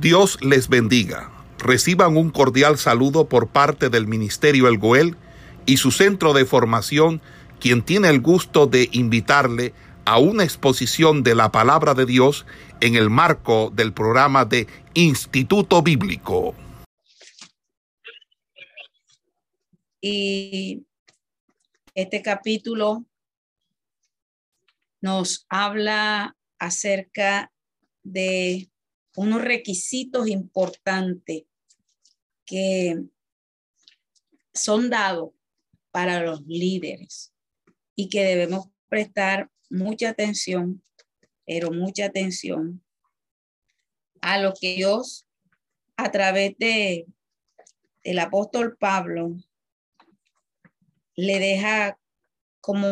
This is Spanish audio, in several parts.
Dios les bendiga. Reciban un cordial saludo por parte del Ministerio El Goel y su centro de formación, quien tiene el gusto de invitarle a una exposición de la palabra de Dios en el marco del programa de Instituto Bíblico. Y este capítulo nos habla acerca de unos requisitos importantes que son dados para los líderes y que debemos prestar mucha atención, pero mucha atención a lo que Dios a través de el apóstol Pablo le deja como,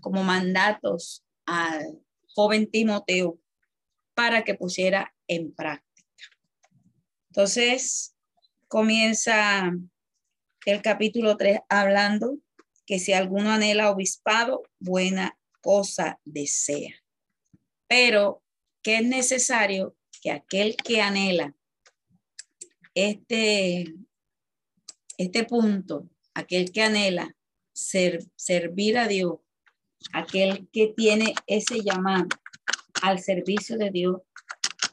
como mandatos al joven Timoteo para que pusiera en práctica. Entonces, comienza el capítulo 3 hablando que si alguno anhela obispado, buena cosa desea. Pero que es necesario que aquel que anhela este, este punto, aquel que anhela ser, servir a Dios, aquel que tiene ese llamado al servicio de Dios,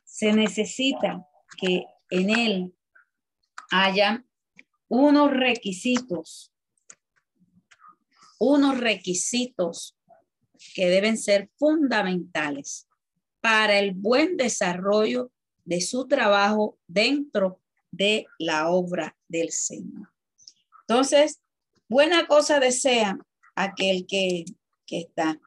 se necesita que en él haya unos requisitos, unos requisitos que deben ser fundamentales para el buen desarrollo de su trabajo dentro de la obra del Señor. Entonces, buena cosa desea aquel que, que está,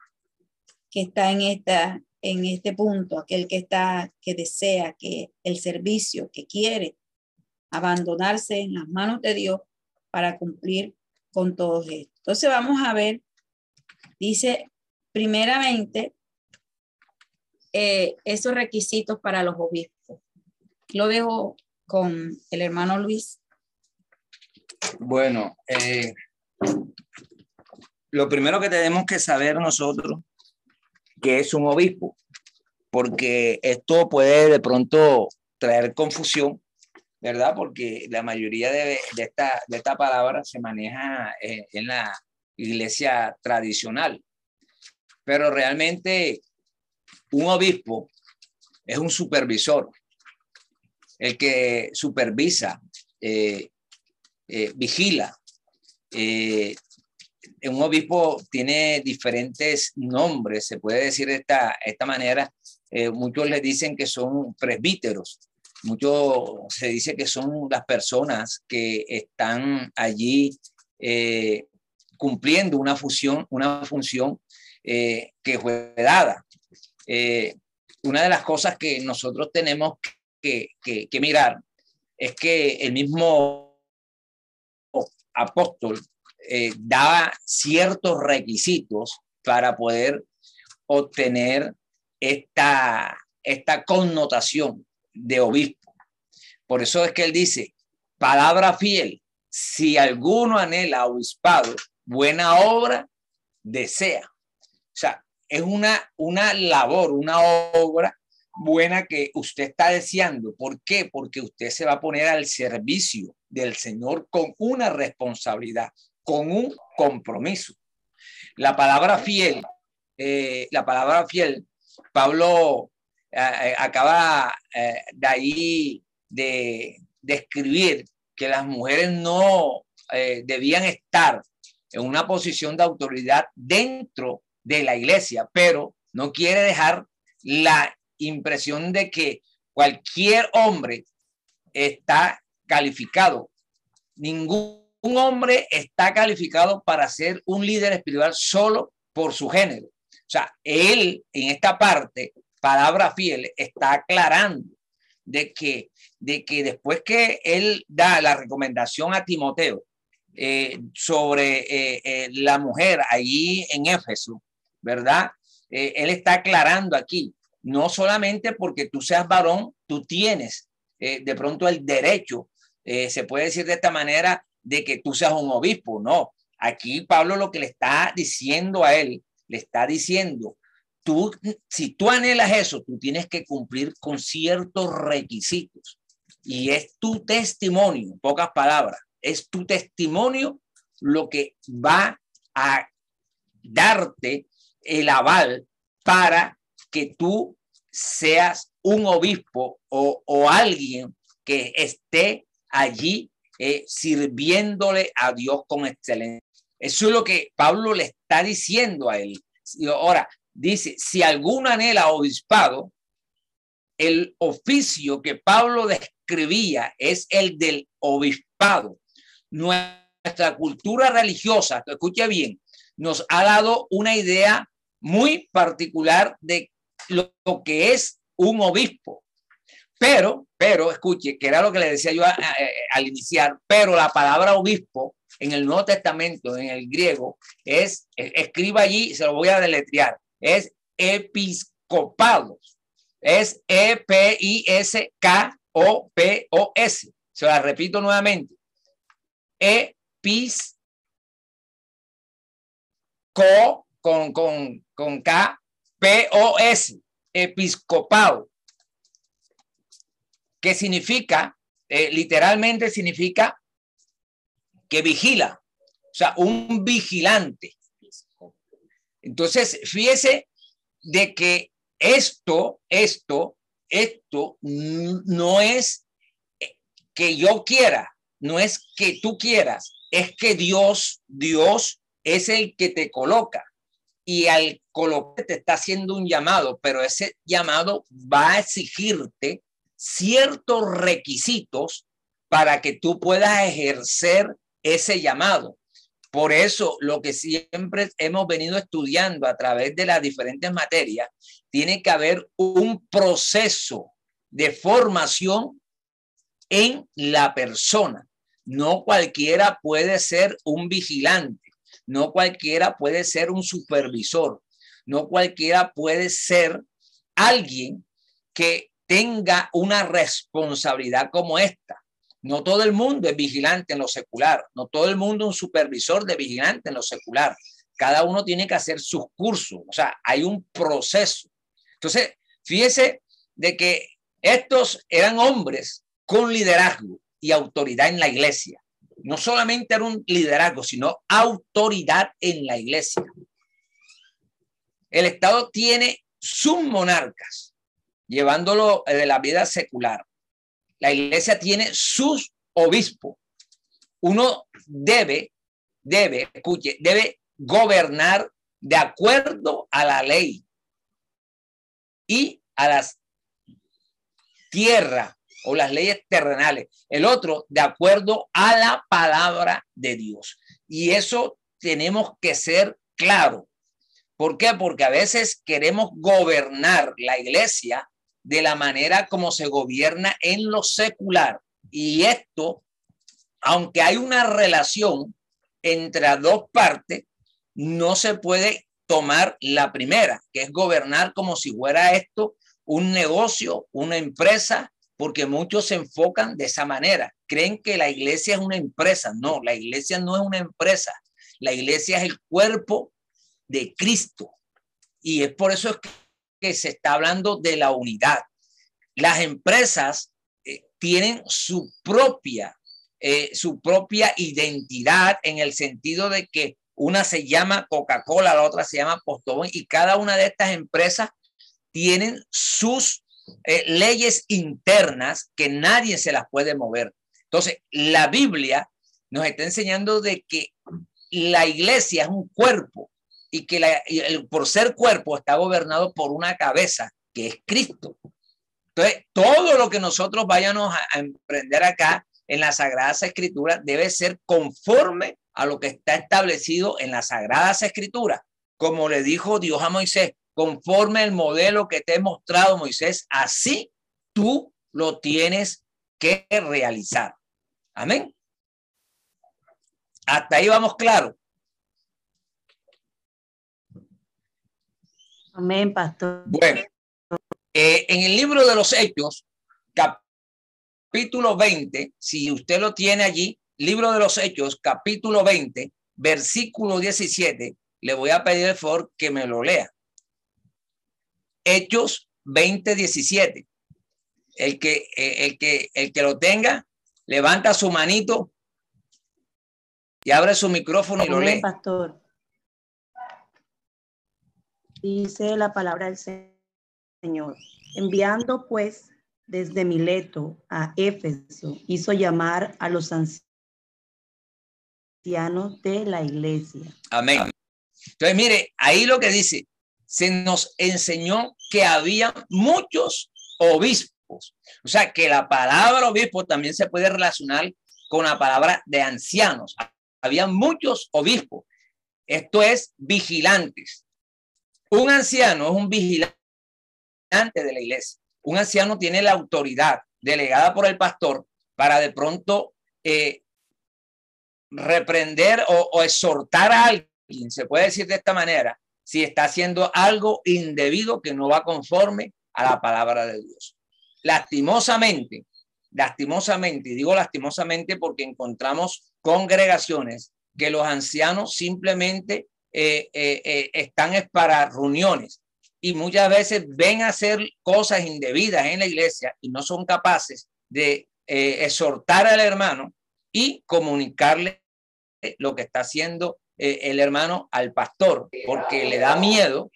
que está en esta, en este punto, aquel que está, que desea que el servicio, que quiere abandonarse en las manos de Dios para cumplir con todo esto. Entonces vamos a ver, dice primeramente eh, esos requisitos para los obispos. Lo dejo con el hermano Luis. Bueno, eh, lo primero que tenemos que saber nosotros que es un obispo, porque esto puede de pronto traer confusión, ¿verdad? Porque la mayoría de, esta, de esta palabra se maneja eh, en la iglesia tradicional, pero realmente un obispo es un supervisor, el que supervisa, eh, eh, vigila, un obispo tiene diferentes nombres, se puede decir de esta, esta manera. Eh, muchos le dicen que son presbíteros, muchos se dice que son las personas que están allí eh, cumpliendo una función, una función eh, que fue dada. una de las cosas que nosotros tenemos que, que mirar es que el mismo apóstol daba ciertos requisitos para poder obtener esta, esta connotación de obispo. Por eso es que él dice, palabra fiel, si alguno anhela obispado, buena obra desea. O sea, es una, una labor, una obra buena que usted está deseando. ¿Por qué? Porque usted se va a poner al servicio del Señor con una responsabilidad, con un compromiso. La palabra fiel, eh, la palabra fiel, Pablo eh, eh, acaba de ahí de, escribir que las mujeres no debían estar en una posición de autoridad dentro de la iglesia, pero no quiere dejar la impresión de que cualquier hombre está calificado. Ningún hombre está calificado para ser un líder espiritual solo por su género. O sea, él en esta parte, palabra fiel, está aclarando de que, de que después que él da la recomendación a Timoteo eh, sobre eh, eh, la mujer allí en Éfeso, ¿verdad? él está aclarando aquí, no solamente porque tú seas varón, tú tienes de pronto el derecho, se puede decir de esta manera, de que tú seas un obispo, no. Aquí Pablo lo que le está diciendo a él, le está diciendo, tú, si tú anhelas eso, tú tienes que cumplir con ciertos requisitos. Y es tu testimonio, en pocas palabras, es tu testimonio lo que va a darte el aval para que tú seas un obispo o, alguien que esté allí eh, sirviéndole a Dios con excelencia. Eso es lo que Pablo le está diciendo a él. Ahora, dice, si alguno anhela obispado, el oficio que Pablo describía es el del obispado. Nuestra cultura religiosa, escuche bien, nos ha dado una idea muy particular de lo, que es un obispo. Pero, pero, escuche, que era lo que le decía yo al iniciar, pero la palabra obispo en el Nuevo Testamento, en el griego, es, escriba allí, se lo voy a deletrear, es episcopado, es E-P-I-S-K-O-P-O-S. Se la repito nuevamente. Epis co con, con, con K, P-O-S, episcopado, que significa, eh, literalmente significa vigila, o sea, un vigilante. Entonces, fíjese de que esto, esto, esto no es que yo quiera, no es que tú quieras, es que Dios, Dios es el que te coloca y al colocar te está haciendo un llamado, pero ese llamado va a exigirte ciertos requisitos para que tú puedas ejercer ese llamado. Por eso, lo que siempre hemos venido estudiando a través de las diferentes materias, tiene que haber un proceso de formación en la persona. No cualquiera puede ser un vigilante no cualquiera puede ser un supervisor, no cualquiera puede ser alguien que tenga una responsabilidad como esta. No todo el mundo es vigilante en lo secular, no todo el mundo es un supervisor de vigilante en lo secular. Cada uno tiene que hacer sus cursos, o sea, hay un proceso. Entonces, fíjese de que estos eran hombres con liderazgo y autoridad en la iglesia no solamente era un liderazgo, sino autoridad en la iglesia. El Estado tiene sus monarcas, llevándolo de la vida secular. La iglesia tiene sus obispos. Uno debe, debe, escuche, debe gobernar de acuerdo a la ley y a las tierras o las leyes terrenales. El otro, de acuerdo a la palabra de Dios. Y eso tenemos que ser claro. ¿Por qué? Porque a veces queremos gobernar la iglesia de la manera como se gobierna en lo secular. Y esto, aunque hay una relación entre dos partes, no se puede tomar la primera, que es gobernar como si fuera esto un negocio, una empresa porque muchos se enfocan de esa manera. Creen que la iglesia es una empresa. No, la iglesia no es una empresa. La iglesia es el cuerpo de Cristo. Y es por eso que se está hablando de la unidad. Las empresas eh, tienen su propia, eh, su propia identidad en el sentido de que una se llama Coca-Cola, la otra se llama Postobón y cada una de estas empresas tienen sus eh, leyes internas que nadie se las puede mover. Entonces, la Biblia nos está enseñando de que la iglesia es un cuerpo y que por ser cuerpo está gobernado por una cabeza que es Cristo. Entonces, todo lo que nosotros vayamos a, emprender acá en las Sagradas Escrituras debe ser conforme a lo que está establecido en las Sagradas Escrituras. Como le dijo Dios a Moisés, conforme el modelo que te he mostrado, Moisés, así tú lo tienes que realizar. Amén. Hasta ahí vamos claro. Amén, pastor. Bueno, eh, en el libro de los Hechos, capítulo 20, si usted lo tiene allí, libro de los Hechos, capítulo 20, versículo 17, le voy a pedir el favor que me lo lea. Hechos 20, 17. El que, eh, el, que, el que lo tenga, levanta su manito y abre su micrófono y lo lee. Pastor. Dice la palabra del Señor. Enviando pues desde Mileto a Éfeso, hizo llamar a los ancianos de la iglesia. Amén. Entonces, mire, ahí lo que dice, se nos enseñó que había muchos obispos. O sea, que la palabra obispo también se puede relacionar con la palabra de ancianos. Había muchos obispos. Esto es vigilantes. Un anciano es un vigilante de la iglesia. Un anciano tiene la autoridad delegada por el pastor para de pronto eh, reprender o, o exhortar a alguien, se puede decir de esta manera, si está haciendo algo indebido que no va conforme a la palabra de Dios. Lastimosamente, lastimosamente, y digo lastimosamente porque encontramos congregaciones que los ancianos simplemente eh, eh, eh, están para reuniones y muchas veces ven hacer cosas indebidas en la iglesia y no son capaces de exhortar al hermano y comunicarle lo que está haciendo el hermano al pastor, porque le da miedo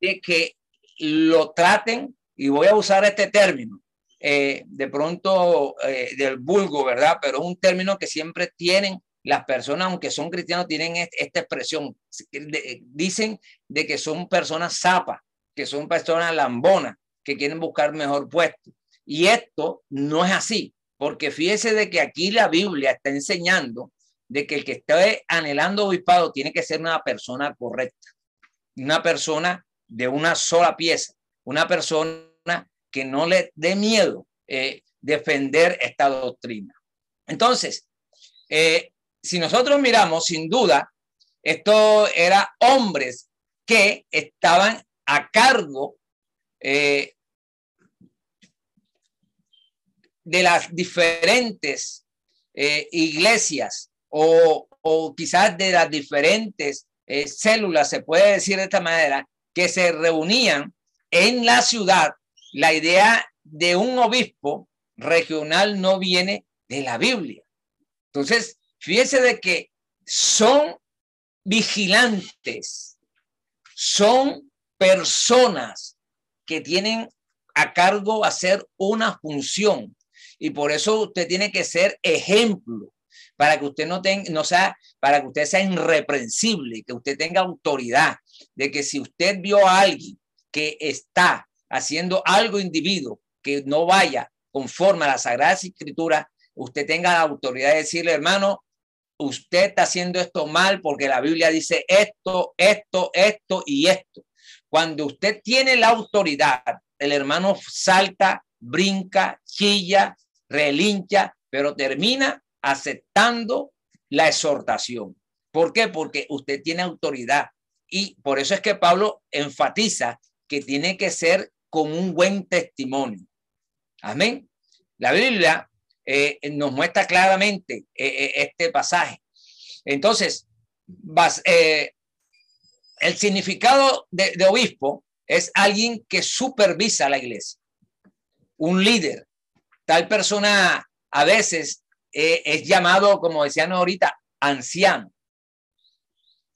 de que lo traten, y voy a usar este término, de pronto del vulgo, ¿verdad? Pero es un término que siempre tienen las personas, aunque son cristianos, tienen esta expresión. dicen de que son personas zapas, que son personas lambonas, que quieren buscar mejor puesto. Y esto no es así, porque fíjese de que aquí la Biblia está enseñando de que el que esté anhelando obispado tiene que ser una persona correcta, una persona de una sola pieza, una persona que no le dé miedo eh, defender esta doctrina. Entonces, eh, si nosotros miramos, sin duda, esto era hombres que estaban a cargo eh, de las diferentes iglesias o, quizás de las diferentes eh, células, se puede decir de esta manera, que se reunían en la ciudad, la idea de un obispo regional no viene de la Biblia. Entonces, fíjese de que son vigilantes, son personas que tienen a cargo hacer una función. Y por eso usted tiene que ser ejemplo para que usted no tenga, no sea, para que usted sea irreprensible, que usted tenga autoridad, de que si usted vio a alguien que está haciendo algo individuo que no vaya conforme a la Sagrada Escritura, usted tenga la autoridad de decirle, hermano, usted está haciendo esto mal porque la Biblia dice esto, esto, esto y esto. Cuando usted tiene la autoridad, el hermano salta, brinca, chilla, relincha, pero termina aceptando la exhortación. ¿Por qué? Porque usted tiene autoridad. Y por eso es que Pablo enfatiza que tiene que ser con un buen testimonio. Amén. La Biblia eh, nos muestra claramente eh, eh, este pasaje. Entonces, el significado de, obispo es alguien que supervisa la iglesia, un líder. Tal persona a veces es llamado, como decían ahorita, anciano.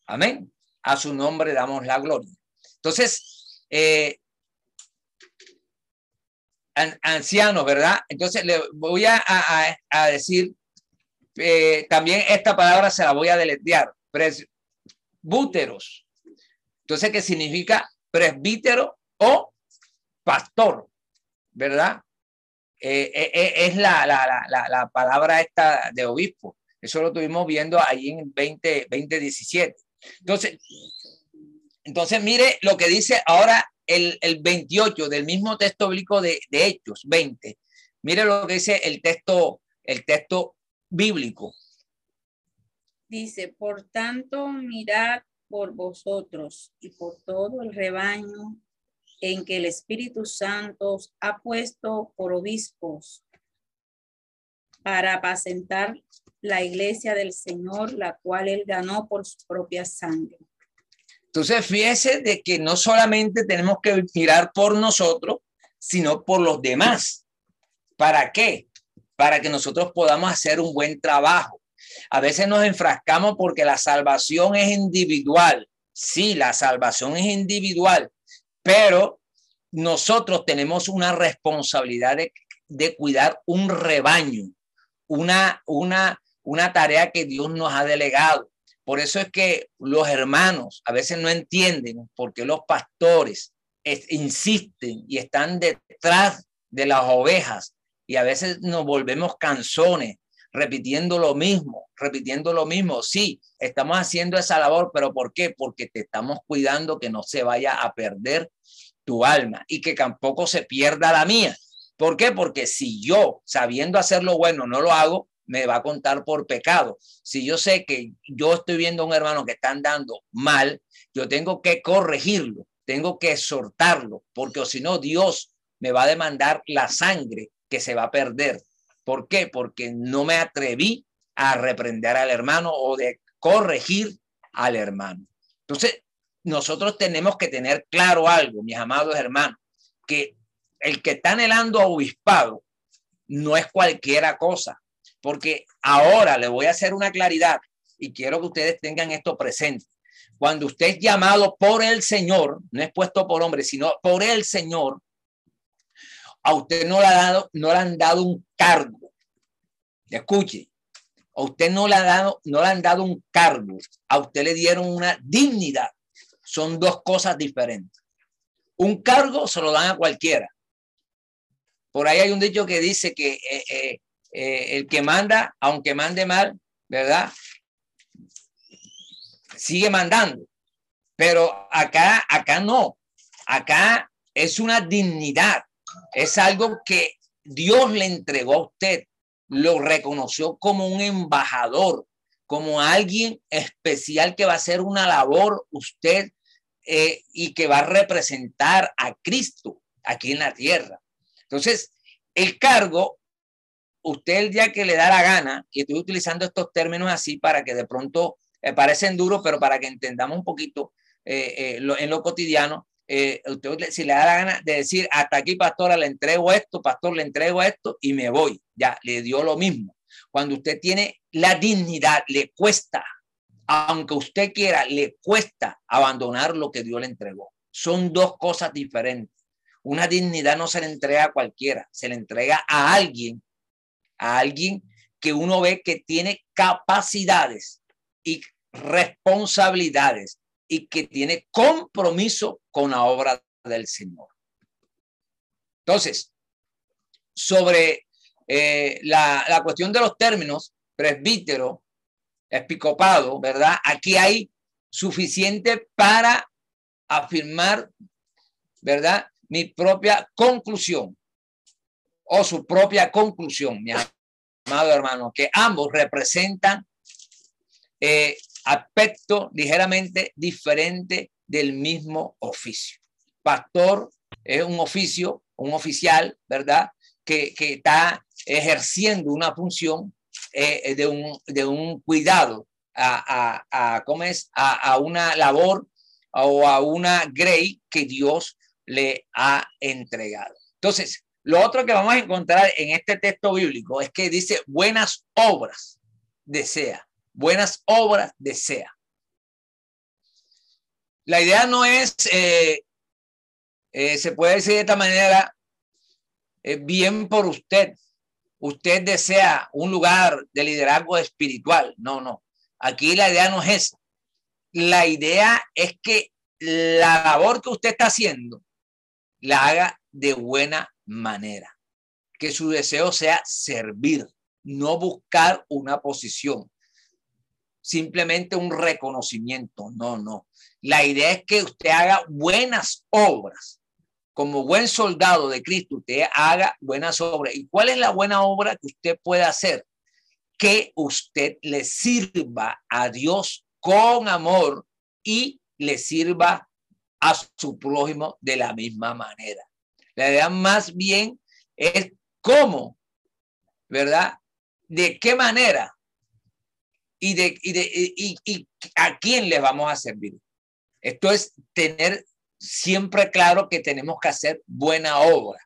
Amén. A su nombre damos la gloria. Entonces, eh, anciano, ¿verdad? Entonces le voy a, decir, eh, también esta palabra se la voy a deletrear, presbúteros. Entonces, ¿qué significa presbítero o pastor? ¿Verdad? Eh, eh, es la, la, la, la, palabra esta de obispo. Eso lo tuvimos viendo ahí en 20, 2017. Entonces, entonces, mire lo que dice ahora el, el 28 del mismo texto bíblico de, de, Hechos 20. Mire lo que dice el texto, el texto bíblico. Dice, por tanto, mirad por vosotros y por todo el rebaño en que el Espíritu Santo ha puesto por obispos para apacentar la iglesia del Señor, la cual él ganó por su propia sangre. Entonces, fíjese de que no solamente tenemos que mirar por nosotros, sino por los demás. ¿Para qué? Para que nosotros podamos hacer un buen trabajo. A veces nos enfrascamos porque la salvación es individual. Sí, la salvación es individual, pero nosotros tenemos una responsabilidad de, de cuidar un rebaño, una, una, una tarea que Dios nos ha delegado. Por eso es que los hermanos a veces no entienden por qué los pastores insisten y están detrás de las ovejas y a veces nos volvemos canzones repitiendo lo mismo, repitiendo lo mismo. Sí, estamos haciendo esa labor, pero ¿por qué? Porque te estamos cuidando que no se vaya a perder tu alma y que tampoco se pierda la mía. ¿Por qué? Porque si yo, sabiendo hacer lo bueno, no lo hago, me va a contar por pecado. Si yo sé que yo estoy viendo a un hermano que está andando mal, yo tengo que corregirlo, tengo que exhortarlo, porque si no, Dios me va a demandar la sangre que se va a perder. ¿Por qué? Porque no me atreví a reprender al hermano o de corregir al hermano. Entonces, nosotros tenemos que tener claro algo, mis amados hermanos, que el que está anhelando a obispado no es cualquiera cosa. Porque ahora le voy a hacer una claridad y quiero que ustedes tengan esto presente. Cuando usted es llamado por el Señor, no es puesto por hombre, sino por el Señor, a usted no le, ha dado, no le han dado un cargo. Escuche, a usted no le, ha dado, no le han dado un cargo, a usted le dieron una dignidad. Son dos cosas diferentes. Un cargo se lo dan a cualquiera. Por ahí hay un dicho que dice que eh, eh, eh, el que manda, aunque mande mal, ¿verdad? Sigue mandando. Pero acá, acá no. Acá es una dignidad. Es algo que Dios le entregó a usted. Lo reconoció como un embajador, como alguien especial que va a hacer una labor usted eh, y que va a representar a Cristo aquí en la tierra. Entonces, el cargo usted el día que le da la gana, y estoy utilizando estos términos así para que de pronto eh, parecen duros, pero para que entendamos un poquito eh, eh, en lo cotidiano, usted si le da la gana de decir, hasta aquí, pastora, le entrego esto, pastor, le entrego esto y me voy, ya, le dio lo mismo. Cuando usted tiene la dignidad, le cuesta, aunque usted quiera, le cuesta abandonar lo que Dios le entregó. Son dos cosas diferentes. Una dignidad no se le entrega a cualquiera, se le entrega a alguien a alguien que uno ve que tiene capacidades y responsabilidades y que tiene compromiso con la obra del Señor. Entonces, sobre eh, la, la cuestión de los términos, presbítero, episcopado, ¿verdad? Aquí hay suficiente para afirmar, ¿verdad? Mi propia conclusión o su propia conclusión, mi amado hermano, que ambos representan eh, aspectos ligeramente diferentes del mismo oficio. Pastor es un oficio, un oficial, ¿verdad? Que, está ejerciendo una función eh, de, un, de, un, cuidado a, a, ¿cómo es? A, a, una labor o a una grey que Dios le ha entregado. Entonces, lo otro que vamos a encontrar en este texto bíblico es que dice buenas obras desea, buenas obras desea. La idea no es, eh, eh, se puede decir de esta manera, eh, bien por usted. Usted desea un lugar de liderazgo espiritual. No, no. Aquí la idea no es esa. La idea es que la labor que usted está haciendo la haga de buena manera. Que su deseo sea servir, no buscar una posición, simplemente un reconocimiento. No, no. La idea es que usted haga buenas obras. Como buen soldado de Cristo, usted haga buenas obras. ¿Y cuál es la buena obra que usted puede hacer? Que usted le sirva a Dios con amor y le sirva a su prójimo de la misma manera. La idea más bien es cómo, ¿verdad? ¿De qué manera? Y, de, y, de, y, a quién le vamos a servir. Esto es tener siempre claro que tenemos que hacer buena obra.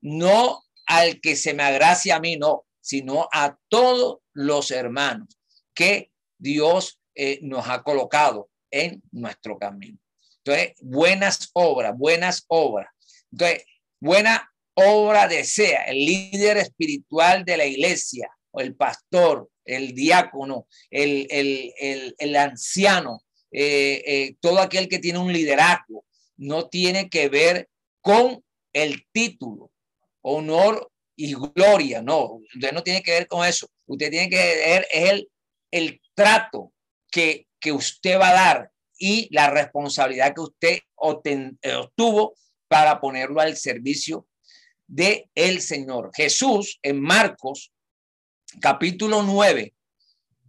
No al que se me agracie a mí, no, sino a todos los hermanos que Dios eh, nos ha colocado en nuestro camino. Entonces, buenas obras, buenas obras. Entonces, buena obra desea el líder espiritual de la iglesia, o el pastor, el diácono, el, el, anciano, eh, eh, todo aquel que tiene un liderazgo, no tiene que ver con el título, honor y gloria, no, usted no tiene que ver con eso, usted tiene que ver el, el trato que, que usted va a dar y la responsabilidad que usted obtuvo para ponerlo al servicio de el Señor. Jesús en Marcos capítulo 9,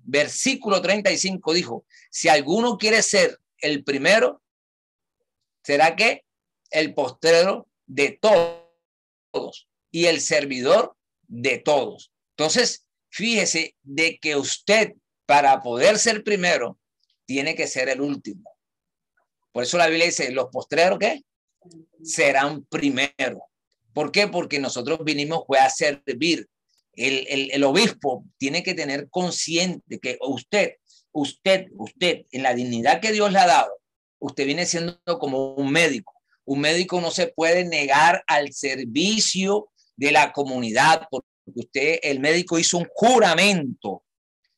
versículo 35 dijo, si alguno quiere ser el primero, será que el postrero de todos y el servidor de todos. Entonces, fíjese de que usted para poder ser primero tiene que ser el último. Por eso la Biblia dice, los postreros ¿qué? Serán primero. ¿Por qué? Porque nosotros vinimos fue a servir. El, el, el obispo tiene que tener consciente que usted, usted, usted, en la dignidad que Dios le ha dado, usted viene siendo como un médico. Un médico no se puede negar al servicio de la comunidad porque usted, el médico hizo un juramento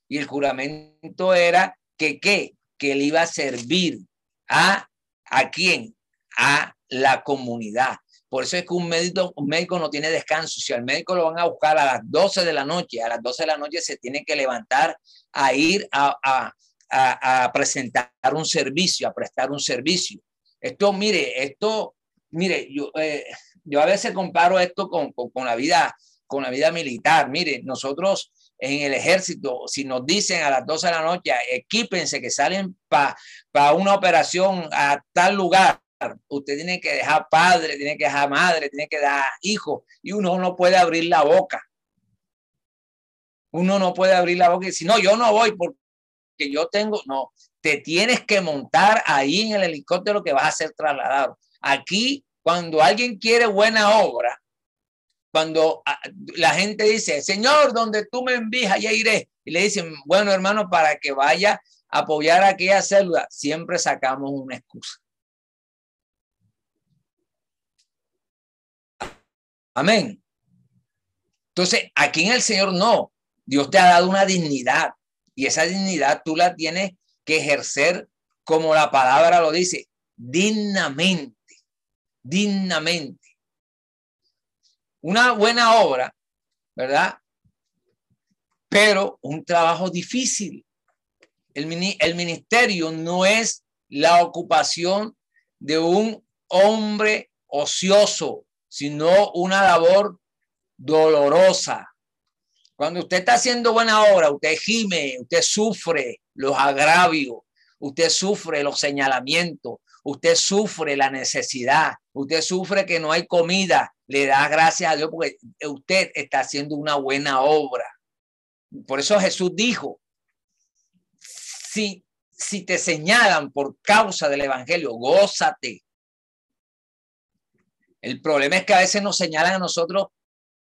y el juramento era que qué, que él iba a servir a a quién, a la comunidad. Por eso es que un médico, médico no tiene descanso. Si al médico lo van a buscar a las 12 de la noche, a las 12 de la noche se tiene que levantar a ir a, a, a, presentar un servicio, a prestar un servicio. Esto, mire, esto, mire, yo, eh, yo a veces comparo esto con, con, con, la vida, con la vida militar. Mire, nosotros en el ejército, si nos dicen a las 12 de la noche, equípense que salen para pa una operación a tal lugar, usted tiene que dejar padre, tiene que dejar madre, tiene que dar hijo, y uno no puede abrir la boca. Uno no puede abrir la boca y decir, no, yo no voy porque yo tengo, no, te tienes que montar ahí en el helicóptero que vas a ser trasladado. Aquí, cuando alguien quiere buena obra, cuando ah, la gente dice, Señor, donde tú me envías, allá iré. Y le dicen, bueno, hermano, para que vaya a apoyar a aquella célula, siempre sacamos una excusa. Amén. Entonces, aquí en el Señor no. Dios te ha dado una dignidad y esa dignidad tú la tienes que ejercer como la palabra lo dice, dignamente, dignamente una buena obra, ¿verdad? Pero un trabajo difícil. El, el ministerio no es la ocupación de un hombre ocioso, sino una labor dolorosa. Cuando usted está haciendo buena obra, usted gime, usted sufre los agravios, usted sufre los señalamientos, usted sufre la necesidad, usted sufre que no hay comida, le da gracias a Dios porque usted está haciendo una buena obra. Por eso Jesús dijo, si, si te señalan por causa del Evangelio, gózate. El problema es que a veces nos señalan a nosotros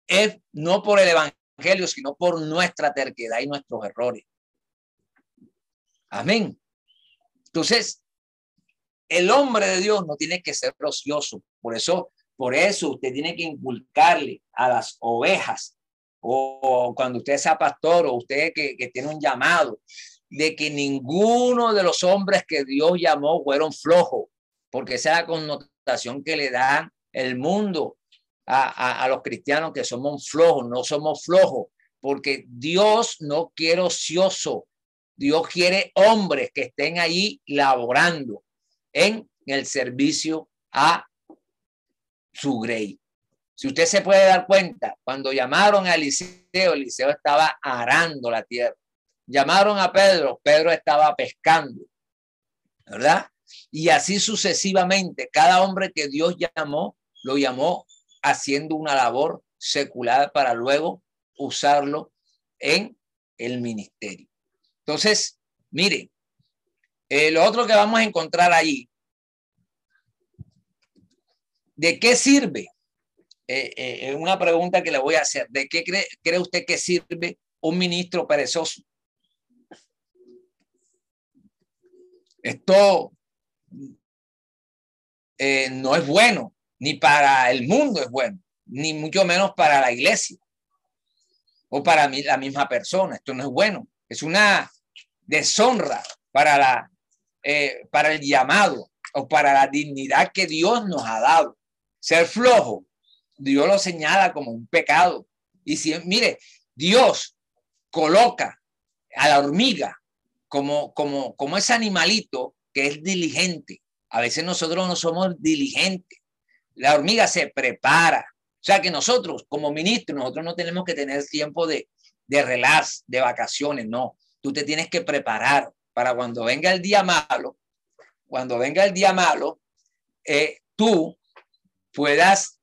es no por el Evangelio, sino por nuestra terquedad y nuestros errores. Amén. Entonces, el hombre de Dios no tiene que ser ocioso. Por eso por eso usted tiene que inculcarle a las ovejas o cuando usted sea pastor o usted que, tiene un llamado de que ninguno de los hombres que Dios llamó fueron flojos, porque esa es la connotación que le da el mundo a, a, los cristianos que somos flojos, no somos flojos, porque Dios no quiere ocioso, Dios quiere hombres que estén ahí laborando en el servicio a su grey. Si usted se puede dar cuenta, cuando llamaron a Eliseo, Eliseo estaba arando la tierra. Llamaron a Pedro, Pedro estaba pescando, ¿verdad? Y así sucesivamente, cada hombre que Dios llamó, lo llamó haciendo una labor secular para luego usarlo en el ministerio. Entonces, mire, eh, lo otro que vamos a encontrar ahí ¿De qué sirve? Es eh, eh, una pregunta que le voy a hacer. ¿De qué cree, cree usted que sirve un ministro perezoso? Esto no es bueno, ni para el mundo es bueno, ni mucho menos para la iglesia o para mí, la misma persona. Esto no es bueno. Es una deshonra para, la, eh, para el llamado o para la dignidad que Dios nos ha dado. Ser flojo, Dios lo señala como un pecado. Y si, mire, Dios coloca a la hormiga como, como, como ese animalito que es diligente. A veces nosotros no somos diligentes. La hormiga se prepara. O sea que nosotros, como ministros, nosotros no tenemos que tener tiempo de, de relax, de vacaciones, no. Tú te tienes que preparar para cuando venga el día malo, cuando venga el día malo, eh, tú puedas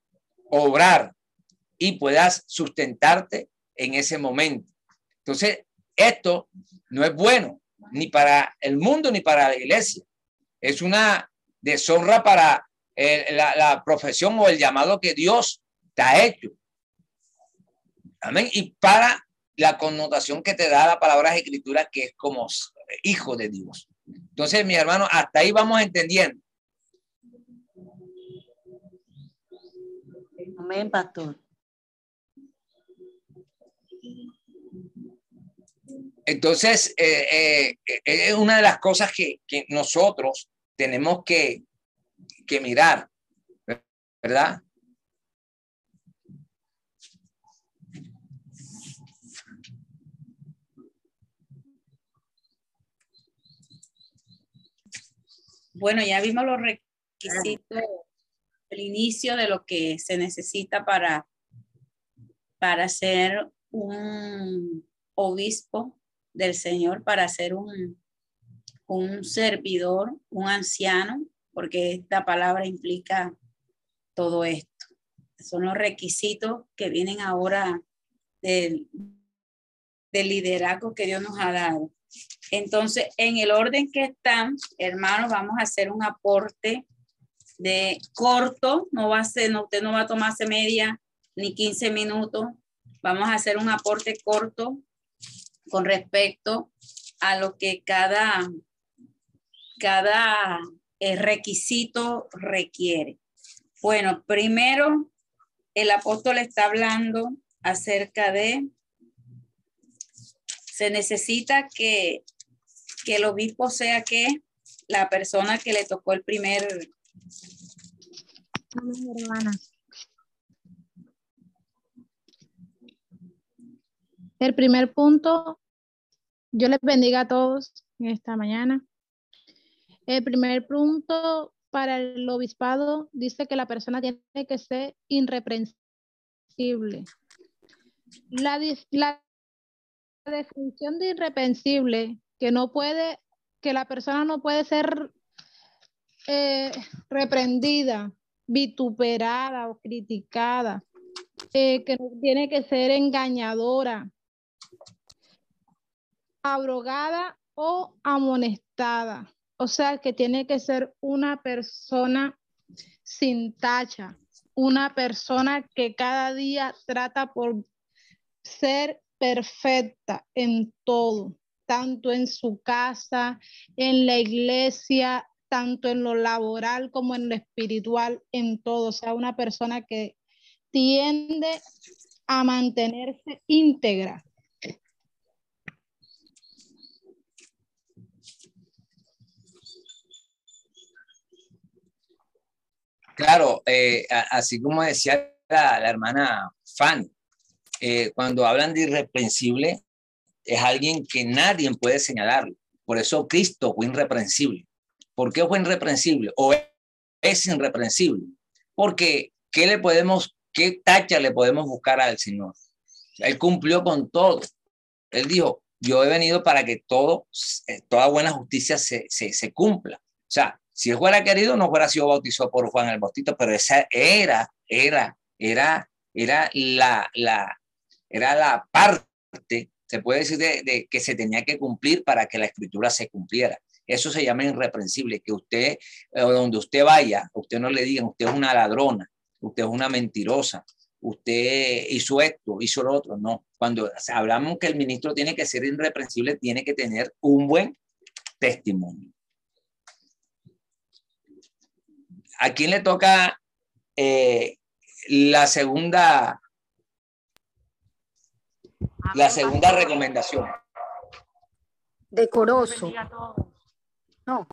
obrar y puedas sustentarte en ese momento. Entonces, esto no es bueno ni para el mundo ni para la iglesia. Es una deshonra para la, profesión o el llamado que Dios te ha hecho. Amén. Y para la connotación que te da la palabra de escritura, que es como hijo de Dios. Entonces, mi hermano, hasta ahí vamos entendiendo. Amén, pastor. Entonces, eh, eh, eh, es una de las cosas que, nosotros tenemos que, que mirar, ¿verdad? Bueno, ya vimos los requisitos, el inicio de lo que se necesita para, para ser un obispo del Señor para ser un, un servidor, un anciano, porque esta palabra implica todo esto. Son los requisitos que vienen ahora del, liderazgo que Dios nos ha dado. Entonces, en el orden que están, hermanos, vamos a hacer un aporte de corto, no va a ser, no, usted no va a tomarse media ni 15 minutos, vamos a hacer un aporte corto con respecto a lo que cada, cada eh, requisito requiere. Bueno, primero el apóstol está hablando acerca de, se necesita que, que el obispo sea que la persona que le tocó el primer... El primer punto yo les bendiga a todos en esta mañana. El primer punto para el obispado dice que la persona tiene que ser irreprensible. La, definición de irreprensible, que no puede, que la persona no puede ser eh, reprendida, vituperada o criticada, eh, que no tiene que ser engañadora, abrogada o amonestada. O sea que tiene que ser una persona sin tacha, una persona que cada día trata por ser perfecta en todo, tanto en su casa, en la iglesia, tanto en lo laboral como en lo espiritual, en todo. O sea, una persona que tiende a mantenerse íntegra Claro, eh, así como decía la, hermana Fanny, eh, cuando hablan de irreprensible, es alguien que nadie puede señalar. Por eso Cristo fue irreprensible. ¿Por qué fue irreprensible? O es irreprensible. Porque, ¿qué le podemos, qué tacha le podemos buscar al Señor? Él cumplió con todo. Él dijo, yo he venido para que todo, eh, toda buena justicia se, se, se cumpla. O sea, si fuera querido, no fuera sido bautizado por Juan el Bautista, pero esa era, era, era, era la, la, era la parte, se puede decir, de, que se tenía que cumplir para que la escritura se cumpliera. Eso se llama irreprensible, que usted, eh, donde usted vaya, usted no le digan, usted es una ladrona, usted es una mentirosa, usted hizo esto, hizo lo otro. No, cuando hablamos que el ministro tiene que ser irreprensible, tiene que tener un buen testimonio. ¿A quién le toca eh, la segunda la segunda recomendación? Decoroso. No.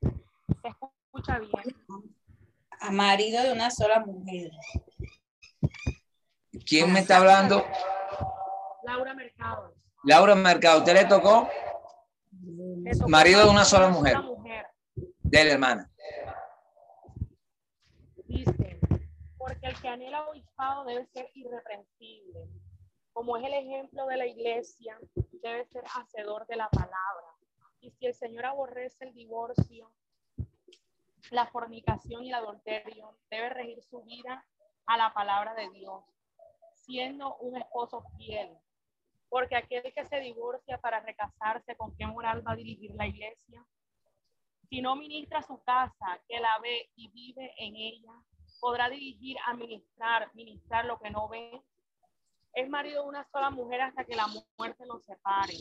Se escucha bien. A marido de una sola mujer. ¿Quién me está hablando? Laura Mercado. Laura Mercado, ¿usted le tocó? Marido de una sola mujer. De la hermana. Porque el que anhela obispado debe ser irreprensible. Como es el ejemplo de la iglesia, debe ser hacedor de la palabra. Y si el Señor aborrece el divorcio, la fornicación y el adulterio, debe regir su vida a la palabra de Dios, siendo un esposo fiel. Porque aquel que se divorcia para recasarse, ¿con qué moral va a dirigir la iglesia? Si no ministra su casa, que la ve y vive en ella, podrá dirigir, administrar, ministrar lo que no ve. Es marido de una sola mujer hasta que la muerte los separe.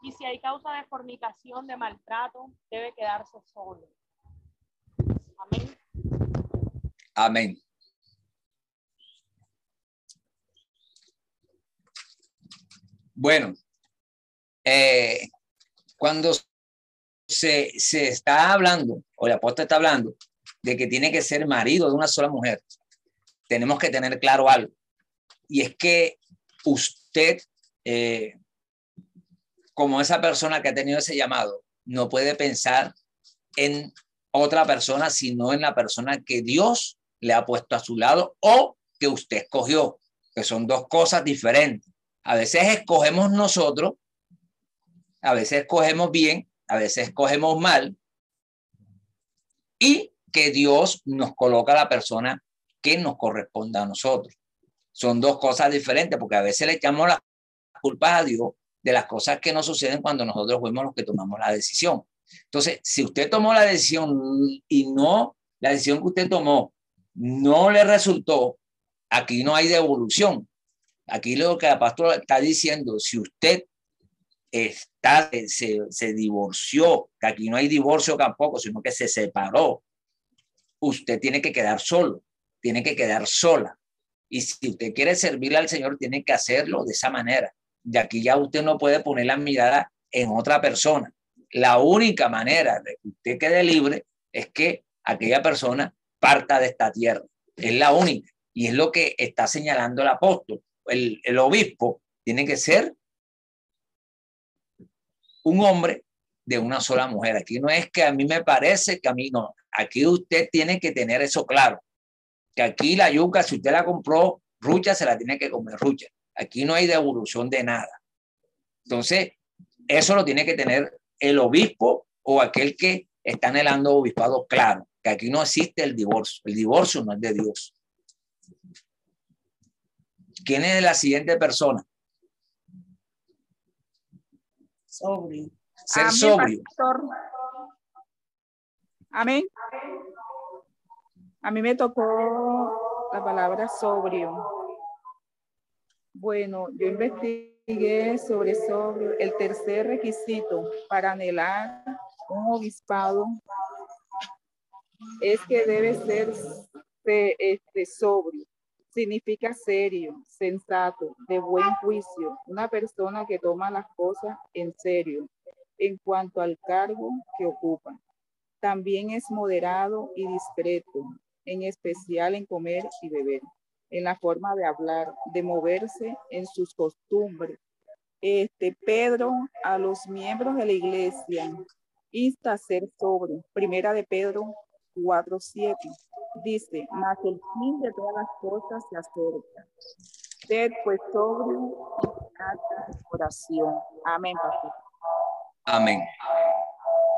Y si hay causa de fornicación, de maltrato, debe quedarse solo. Amén. Amén. Bueno, eh, cuando se, se, está hablando, o el apóstol está hablando, de que tiene que ser marido de una sola mujer, tenemos que tener claro algo. Y es que usted, eh, como esa persona que ha tenido ese llamado, no puede pensar en otra persona, sino en la persona que Dios le ha puesto a su lado o que usted escogió, que son dos cosas diferentes. A veces escogemos nosotros, a veces escogemos bien, a veces escogemos mal, y que Dios nos coloca a la persona que nos corresponda a nosotros. Son dos cosas diferentes, porque a veces le echamos las culpas a Dios de las cosas que no suceden cuando nosotros fuimos los que tomamos la decisión. Entonces, si usted tomó la decisión y no, la decisión que usted tomó no le resultó, aquí no hay devolución. Aquí lo que la pastora está diciendo, si usted está, se, se divorció, aquí no hay divorcio tampoco, sino que se separó, usted tiene que quedar solo, tiene que quedar sola. Y si usted quiere servirle al Señor, tiene que hacerlo de esa manera. De aquí ya usted no puede poner la mirada en otra persona. La única manera de que usted quede libre es que aquella persona parta de esta tierra. Es la única. Y es lo que está señalando el apóstol el, obispo tiene que ser un hombre de una sola mujer. Aquí no es que a mí me parece que a mí no. Aquí usted tiene que tener eso claro. Que aquí la yuca, si usted la compró rucha, se la tiene que comer rucha. Aquí no hay devolución de nada. Entonces, eso lo tiene que tener el obispo o aquel que está anhelando obispado claro. Que aquí no existe el divorcio. El divorcio no es de Dios. ¿Quién es la siguiente persona? Sobrio. Ser sobrio. Amén. A mí me tocó la palabra sobrio. Bueno, yo investigué sobre sobrio. El tercer requisito para anhelar un obispado es que debe ser este, sobrio significa serio, sensato, de buen juicio, una persona que toma las cosas en serio en cuanto al cargo que ocupa. También es moderado y discreto, en especial en comer y beber, en la forma de hablar, de moverse, en sus costumbres. Este Pedro a los miembros de la iglesia insta a ser sobre. Primera de Pedro 4:7 dice, mas el fin de todas las cosas se acerca. Sed pues sobrio y oración. Amén. Amén.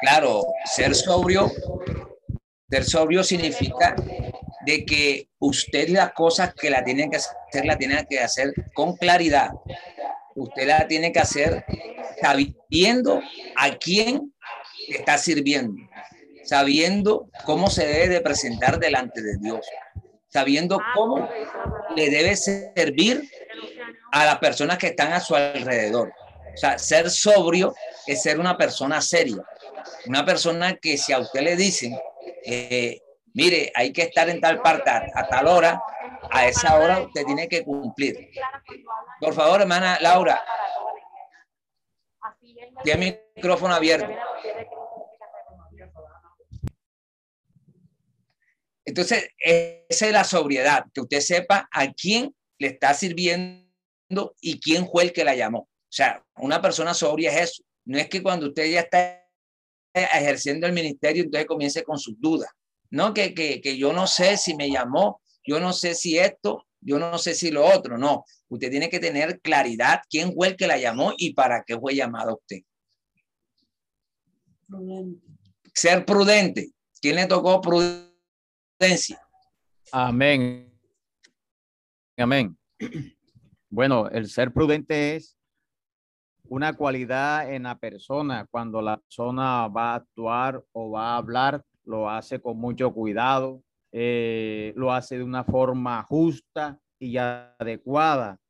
Claro, ser sobrio, ser sobrio significa de que usted las cosas que la tiene que hacer, la tiene que hacer con claridad. Usted la tiene que hacer sabiendo a quién está sirviendo, sabiendo cómo se debe de presentar delante de Dios, sabiendo cómo le debe servir a las personas que están a su alrededor. O sea, ser sobrio es ser una persona seria, una persona que si a usted le dicen, eh, mire, hay que estar en tal parte a, tal hora, a esa hora usted tiene que cumplir. Por favor, hermana Laura, tiene micrófono abierto. Entonces, esa es la sobriedad, que usted sepa a quién le está sirviendo y quién fue el que la llamó. O sea, una persona sobria es eso. No es que cuando usted ya está ejerciendo el ministerio, entonces comience con sus dudas. No, que, que, que yo no sé si me llamó, yo no sé si esto, yo no sé si lo otro. No, usted tiene que tener claridad quién fue el que la llamó y para qué fue llamado usted. Ser prudente. ¿Quién le tocó Amén. Amén. Bueno, el ser prudente es una cualidad en la persona. Cuando la persona va a actuar o va a hablar, lo hace con mucho cuidado, eh, lo hace de una forma justa y adecuada,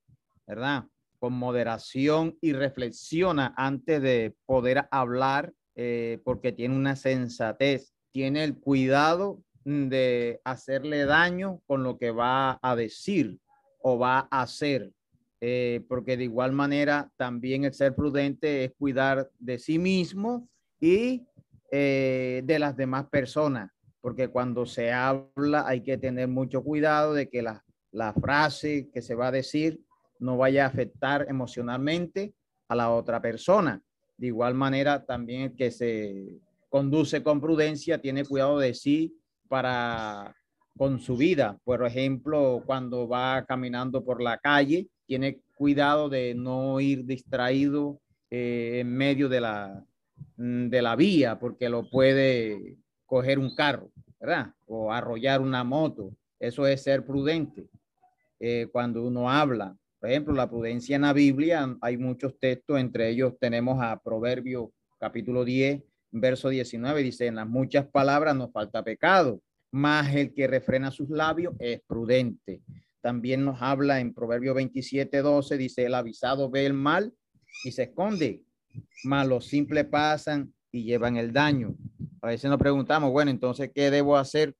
¿verdad? Con moderación y reflexiona antes de poder hablar eh, porque tiene una sensatez, tiene el cuidado de hacerle daño con lo que va a decir o va a hacer. Eh, porque de igual manera también el ser prudente es cuidar de sí mismo y eh, de las demás personas, porque cuando se habla hay que tener mucho cuidado de que la, la frase que se va a decir no vaya a afectar emocionalmente a la otra persona. De igual manera, también el que se conduce con prudencia tiene cuidado de sí para con su vida. Por ejemplo, cuando va caminando por la calle, tiene cuidado de no ir distraído eh, en medio de la, mm, de la vía, porque lo puede coger un carro, ¿verdad? O arrollar una moto. Eso es ser prudente eh, cuando uno habla. Por ejemplo, la prudencia en la Biblia, hay muchos textos, entre ellos tenemos a Proverbio capítulo 10, verso 19, dice, en las muchas palabras nos falta pecado, más el que refrena sus labios es prudente. También nos habla en Proverbio 27, 12, dice, el avisado ve el mal y se esconde, mas los simples pasan y llevan el daño. A veces nos preguntamos, bueno, entonces, ¿qué debo hacer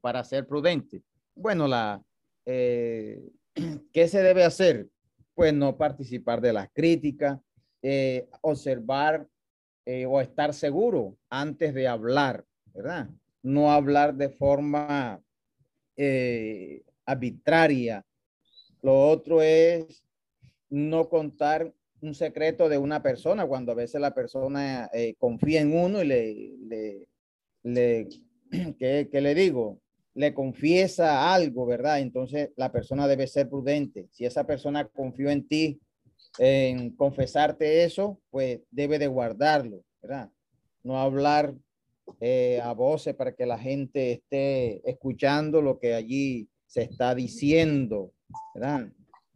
para ser prudente? Bueno, la, eh, ¿qué se debe hacer? Pues no participar de las críticas, eh, observar eh, o estar seguro antes de hablar, ¿verdad? no hablar de forma eh, arbitraria. Lo otro es no contar un secreto de una persona cuando a veces la persona eh, confía en uno y le, le, le ¿qué, ¿qué, le digo? Le confiesa algo, ¿verdad? Entonces la persona debe ser prudente. Si esa persona confió en ti, en confesarte eso, pues debe de guardarlo, ¿verdad? No hablar eh, a voces para que la gente esté escuchando lo que allí se está diciendo, ¿verdad?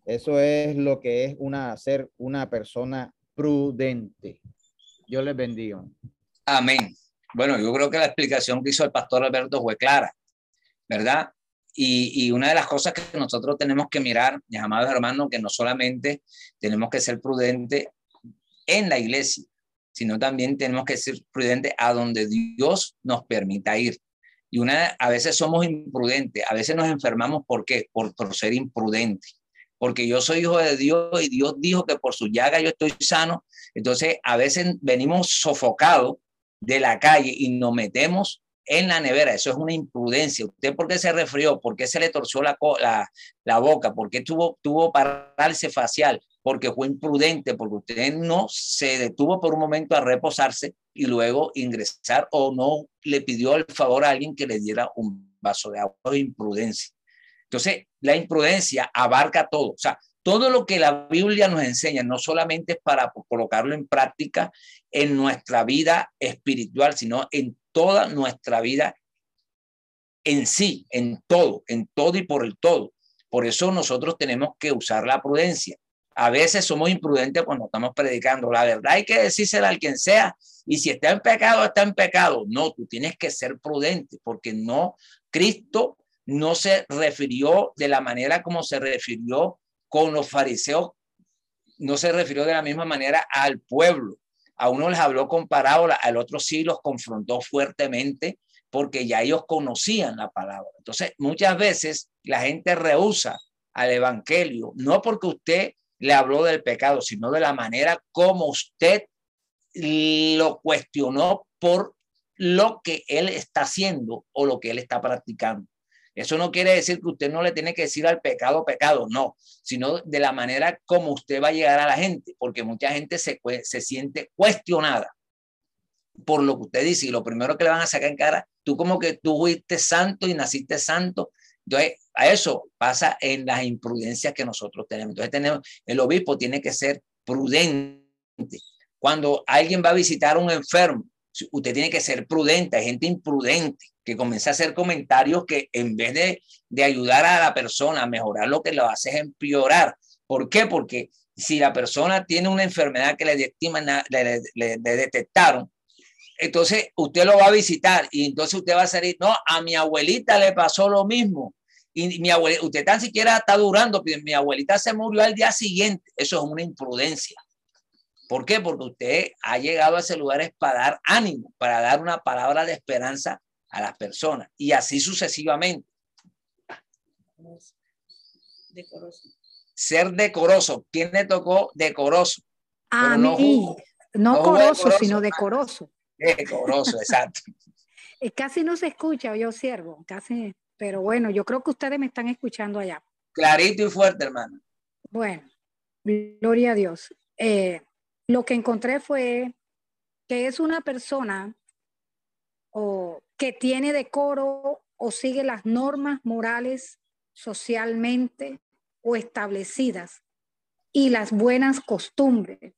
Eso es lo que es una, ser una persona prudente. Yo les bendigo. Amén. Bueno, yo creo que la explicación que hizo el pastor Alberto fue clara, ¿verdad? Y, una de las cosas que nosotros tenemos que mirar, mis amados hermanos, que no solamente tenemos que ser prudentes en la iglesia, sino también tenemos que ser prudentes a donde Dios nos permita ir. Y una, a veces somos imprudentes, a veces nos enfermamos, ¿por qué? Por, por ser imprudentes. Porque yo soy hijo de Dios y Dios dijo que por su llaga yo estoy sano. Entonces, a veces venimos sofocados de la calle y nos metemos en la nevera. Eso es una imprudencia. ¿Usted por qué se resfrió? ¿Por qué se le torció la, la, boca? ¿Por qué tuvo, tuvo parálisis facial? porque fue imprudente, porque usted no se detuvo por un momento a reposarse y luego ingresar o no le pidió el favor a alguien que le diera un vaso de agua. Imprudencia. Entonces, la imprudencia abarca todo. O sea, todo lo que la Biblia nos enseña no solamente es para colocarlo en práctica en nuestra vida espiritual, sino en toda nuestra vida en sí, en todo, en todo y por el todo. Por eso nosotros tenemos que usar la prudencia. A veces somos imprudentes cuando estamos predicando. La verdad hay que decírsela al quien sea y si está en pecado, está en pecado. No, tú tienes que ser prudente porque no, Cristo no se refirió de la manera como se refirió con los fariseos, no se refirió de la misma manera al pueblo. A uno les habló con parábola, al otro sí los confrontó fuertemente porque ya ellos conocían la palabra. Entonces, muchas veces la gente rehúsa al evangelio, no porque usted le habló del pecado, sino de la manera como usted lo cuestionó por lo que él está haciendo o lo que él está practicando. Eso no quiere decir que usted no le tiene que decir al pecado pecado, no, sino de la manera como usted va a llegar a la gente, porque mucha gente se, se siente cuestionada por lo que usted dice y lo primero que le van a sacar en cara, tú como que tú fuiste santo y naciste santo. Entonces, a eso pasa en las imprudencias que nosotros tenemos. Entonces, tenemos, el obispo tiene que ser prudente. Cuando alguien va a visitar a un enfermo, usted tiene que ser prudente. Hay gente imprudente que comienza a hacer comentarios que en vez de, de ayudar a la persona a mejorar, lo que lo hace es empeorar. ¿Por qué? Porque si la persona tiene una enfermedad que le, le, le, le detectaron, entonces usted lo va a visitar y entonces usted va a salir, no, a mi abuelita le pasó lo mismo. Y mi abuelita, usted tan siquiera está durando, mi abuelita se murió al día siguiente. Eso es una imprudencia. ¿Por qué? Porque usted ha llegado a ese lugar es para dar ánimo, para dar una palabra de esperanza a las personas y así sucesivamente. Decoroso. Ser decoroso. ¿Quién le tocó decoroso? A mí, no, coroso, sino decoroso. Decoroso, exacto. casi no se escucha, yo observo, casi, pero bueno, yo creo que ustedes me están escuchando allá. Clarito y fuerte, hermano. Bueno, gloria a Dios. Eh, lo que encontré fue que es una persona o que tiene decoro o sigue las normas morales socialmente o establecidas y las buenas costumbres.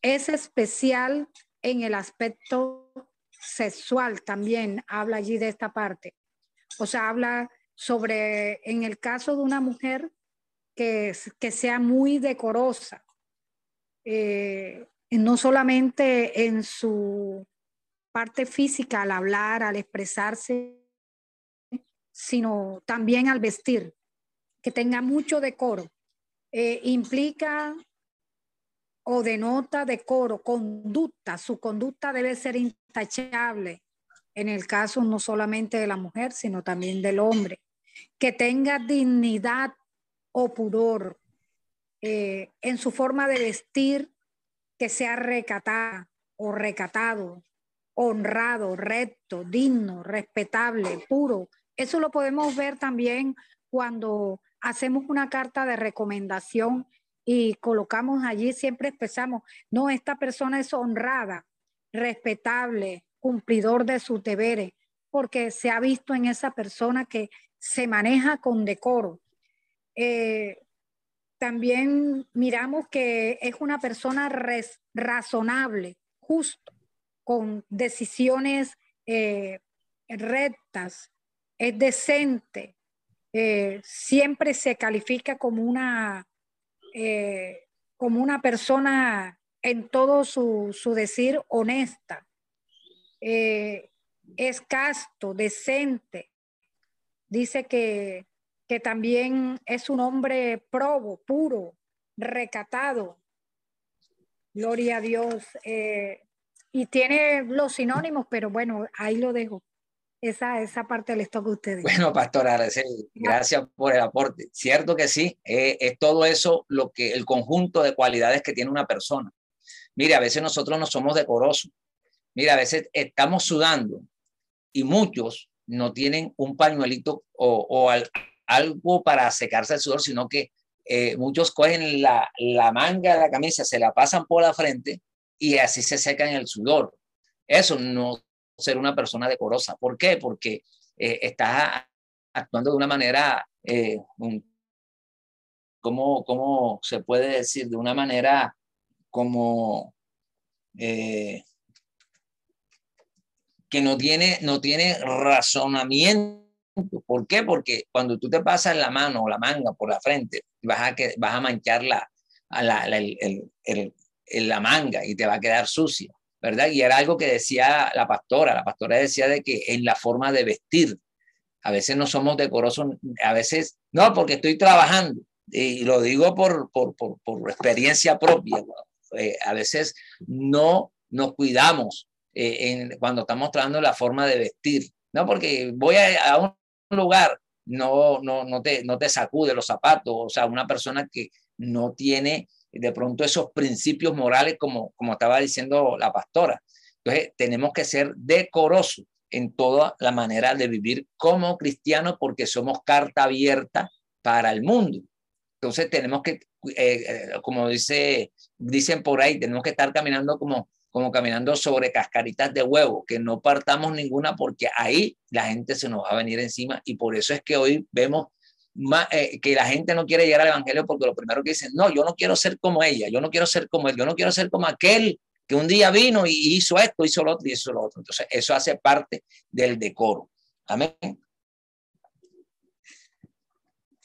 Es especial en el aspecto sexual también, habla allí de esta parte. O sea, habla sobre, en el caso de una mujer que, que sea muy decorosa, eh, no solamente en su parte física, al hablar, al expresarse, sino también al vestir, que tenga mucho decoro. Eh, implica o denota decoro, conducta, su conducta debe ser intachable, en el caso no solamente de la mujer, sino también del hombre, que tenga dignidad o pudor eh, en su forma de vestir, que sea recatada o recatado, honrado, recto, digno, respetable, puro. Eso lo podemos ver también cuando hacemos una carta de recomendación y colocamos allí, siempre expresamos, no, esta persona es honrada, respetable, cumplidor de sus deberes, porque se ha visto en esa persona que se maneja con decoro. Eh, también miramos que es una persona razonable, justo, con decisiones eh, rectas, es decente, eh, siempre se califica como una eh, como una persona en todo su, decir honesta, es casto, decente. Dice que, que también es un hombre probo, puro, recatado. Gloria a Dios. Y tiene los sinónimos, pero bueno, ahí lo dejo esa, esa parte les toca a ustedes. Bueno, pastora, gracias por el aporte. Cierto que sí, eh, es todo eso lo que el conjunto de cualidades que tiene una persona. Mire, a veces nosotros no somos decorosos. Mira, a veces estamos sudando y muchos no tienen un pañuelito o, o algo para secarse el sudor, sino que eh, muchos cogen la, la manga de la camisa, se la pasan por la frente y así se secan el sudor. Eso no ser una persona decorosa. ¿Por qué? Porque eh, estás actuando de una manera, eh, ¿cómo, se puede decir? De una manera como eh, que no tiene, no tiene razonamiento. ¿Por qué? Porque cuando tú te pasas la mano o la manga por la frente, vas a, que, vas a manchar la, la, la manga y te va a quedar sucia. ¿verdad? Y era algo que decía la pastora, la pastora decía de que en la forma de vestir, a veces no somos decorosos, a veces, no, porque estoy trabajando, y lo digo por, por, por, experiencia propia, eh, a veces no nos cuidamos eh, en, cuando estamos trabajando la forma de vestir, no, porque voy a, a un lugar, no, no, no, te, no te sacude los zapatos, o sea, una persona que no tiene de pronto esos principios morales como, como estaba diciendo la pastora. Entonces, tenemos que ser decorosos en toda la manera de vivir como cristianos porque somos carta abierta para el mundo. Entonces, tenemos que, eh, eh, como dice, dicen por ahí, tenemos que estar caminando como, como caminando sobre cascaritas de huevo, que no partamos ninguna porque ahí la gente se nos va a venir encima y por eso es que hoy vemos eh, que la gente no quiere llegar al Evangelio porque lo primero que dicen, no, yo no quiero ser como ella, yo no quiero ser como él, yo no quiero ser como aquel que un día vino y hizo esto, hizo lo otro y hizo lo otro. Entonces, eso hace parte del decoro. Amén. Eh,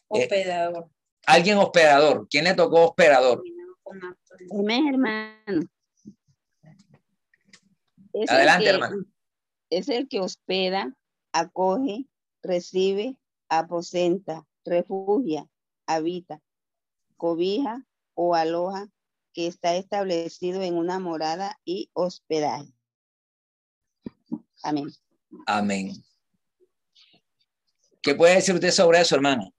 Hospedador. alguien hospedador. ¿Quién le tocó hospedador? Amén, hermano. Es el Adelante, que- hermano. Es el que hospeda, acoge, recibe, aposenta, refugia, habita, cobija o aloja, que está establecido en una morada y hospedaje. Amén. Amén. ¿Qué puede decir usted sobre eso, hermano?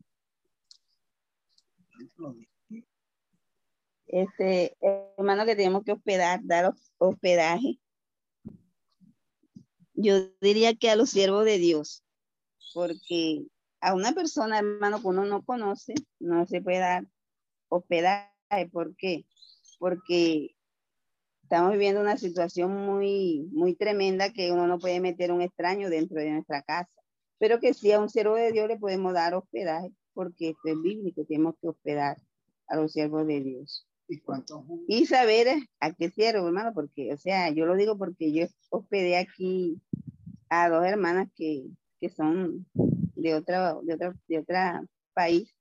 Este, hermano, que tenemos que hospedar, dar hos- hospedaje. Yo diría que a los siervos de Dios, porque a una persona, hermano, que uno no conoce, no se puede dar hospedaje. ¿Por qué? Porque estamos viviendo una situación muy, muy tremenda que uno no puede meter un extraño dentro de nuestra casa, pero que sí a un siervo de Dios le podemos dar hospedaje, porque esto es bíblico, tenemos que hospedar a los siervos de Dios. Y saber a qué siervo, hermano, porque, o sea, yo lo digo porque yo hospedé aquí a dos hermanas que, que son de otra, de otra, de otra país.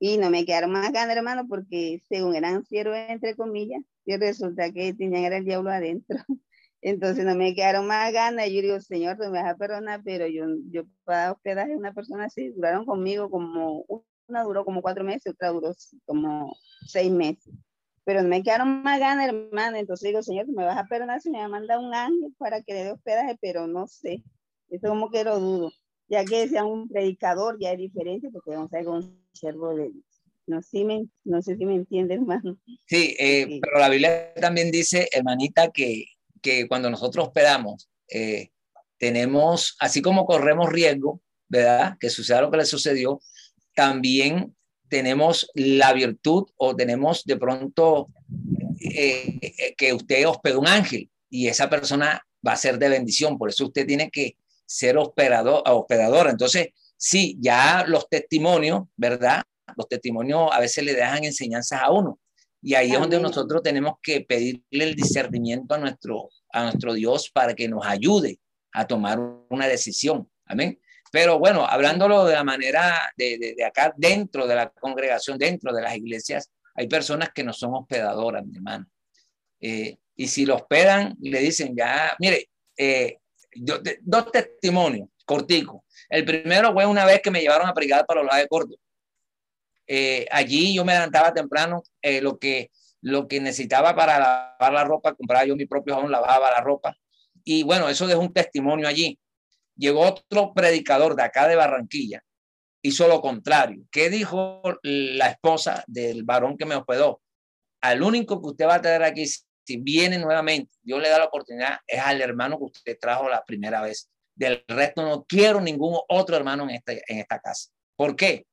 Y no me quedaron más ganas, hermano, porque según eran siervos, entre comillas, y resulta que tenían era el diablo adentro. Entonces no me quedaron más ganas. Y yo digo, Señor, tú me vas a perdonar, pero yo, yo para hospedaje a una persona así, duraron conmigo como, una duró como cuatro meses, otra duró como seis meses. Pero no me quedaron más ganas, hermano. Entonces digo, Señor, tú me vas a perdonar si me va a mandar un ángel para que le dé hospedaje, pero no sé. Eso como que lo dudo. Ya que sea un predicador, ya es diferente, porque vamos a ser un siervo de Dios. No, sí me, no sé si me entiende, hermano. Sí, eh, Sí. pero la Biblia también dice, hermanita, que, que cuando nosotros hospedamos, eh, tenemos, así como corremos riesgo, ¿verdad? Que suceda lo que le sucedió, también tenemos la virtud o tenemos de pronto eh, eh, que usted hospeda un ángel y esa persona va a ser de bendición. Por eso usted tiene que ser hospedador, hospedador. Entonces, sí, ya los testimonios, ¿verdad? Los testimonios a veces le dejan enseñanzas a uno. Y ahí es donde Amén. nosotros tenemos que pedirle el discernimiento a nuestro, a nuestro Dios para que nos ayude a tomar una decisión. Amén. Pero bueno, hablándolo de la manera de, de- de acá, dentro de la congregación, dentro de las iglesias, hay personas que no son hospedadoras, mi hermano. Eh, y si lo hospedan, le dicen ya, mire, eh, dos testimonios corticos. El primero fue una vez que me llevaron a predicar para los de Córdoba. Eh, allí yo me levantaba temprano, eh, lo, que, lo que necesitaba para lavar la ropa, compraba yo mi propio jabón, lavaba la ropa. Y bueno, eso dejó un testimonio allí. Llegó otro predicador de acá de Barranquilla, hizo lo contrario. ¿Qué dijo la esposa del varón que me hospedó? Al único que usted va a tener aquí, si viene nuevamente, Dios le da la oportunidad, es al hermano que usted trajo la primera vez. Del resto no quiero ningún otro hermano en esta, en esta casa. ¿Por qué?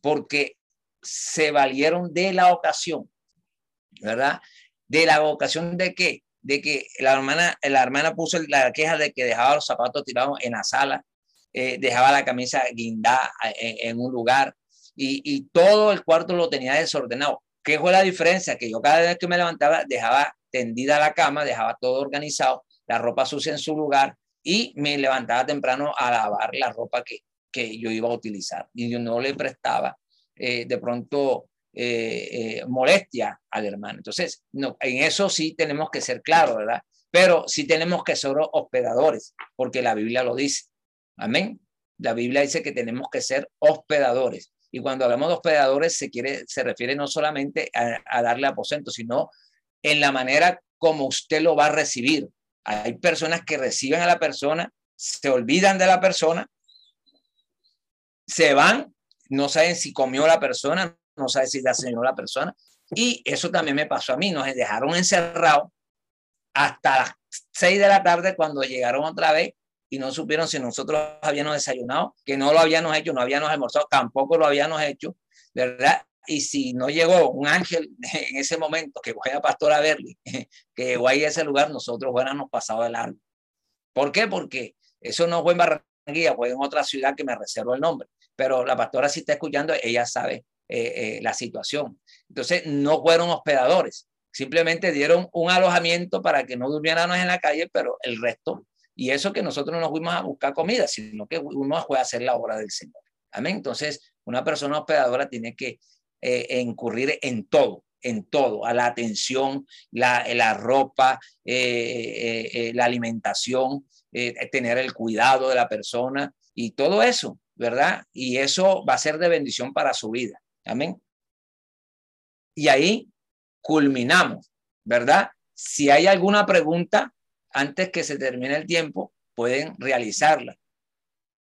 Porque se valieron de la ocasión, ¿verdad? De la ocasión de qué? De que la hermana, la hermana puso la queja de que dejaba los zapatos tirados en la sala, eh, dejaba la camisa guindada en, en un lugar y, y todo el cuarto lo tenía desordenado. ¿Qué fue la diferencia? Que yo cada vez que me levantaba dejaba tendida la cama, dejaba todo organizado, la ropa sucia en su lugar y me levantaba temprano a lavar la ropa que, que yo iba a utilizar. Y yo no le prestaba eh, de pronto eh, eh, molestia al hermano. Entonces, no, en eso sí tenemos que ser claros, ¿verdad? pero sí tenemos que ser hospedadores, porque la Biblia lo dice. Amén. La Biblia dice que tenemos que ser hospedadores. Y cuando hablamos de hospedadores, se, quiere, se refiere no solamente a, darle aposento, sino en la manera como usted lo va a recibir. Hay personas que reciben a la persona, se olvidan de la persona, se van, no saben si comió la persona, no saben si la señor la persona. Y eso también me pasó a mí, nos dejaron encerrados hasta las seis de la tarde cuando llegaron otra vez y no supieron si nosotros habíamos desayunado, que no lo habíamos hecho, no habíamos almorzado, tampoco lo habíamos hecho, ¿verdad? Y si no llegó un ángel en ese momento, que fue a Pastora Berli, que llegó ahí a ese lugar, nosotros hubiéramos pasado de largo. ¿Por qué? Porque eso no fue en Barranquilla, fue en otra ciudad que me reservo el nombre. Pero la pastora si está escuchando, ella sabe eh, eh, la situación. Entonces, no fueron hospedadores, Simplemente dieron un alojamiento para que no durmiéramos en la calle, pero el resto, y eso que nosotros no fuimos a buscar comida, sino que uno fue a hacer la obra del Señor. Amén. Entonces, una persona hospedadora tiene que eh, incurrir en todo, en todo, a la atención, la, la ropa, eh, eh, la alimentación, tener el cuidado de la persona y todo eso, ¿verdad? Y eso va a ser de bendición para su vida. Amén. Y ahí culminamos, ¿verdad? Si hay alguna pregunta antes que se termine el tiempo, pueden realizarla.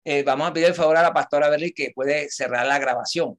Eh, vamos a pedir el favor a la pastora Berly que puede cerrar la grabación.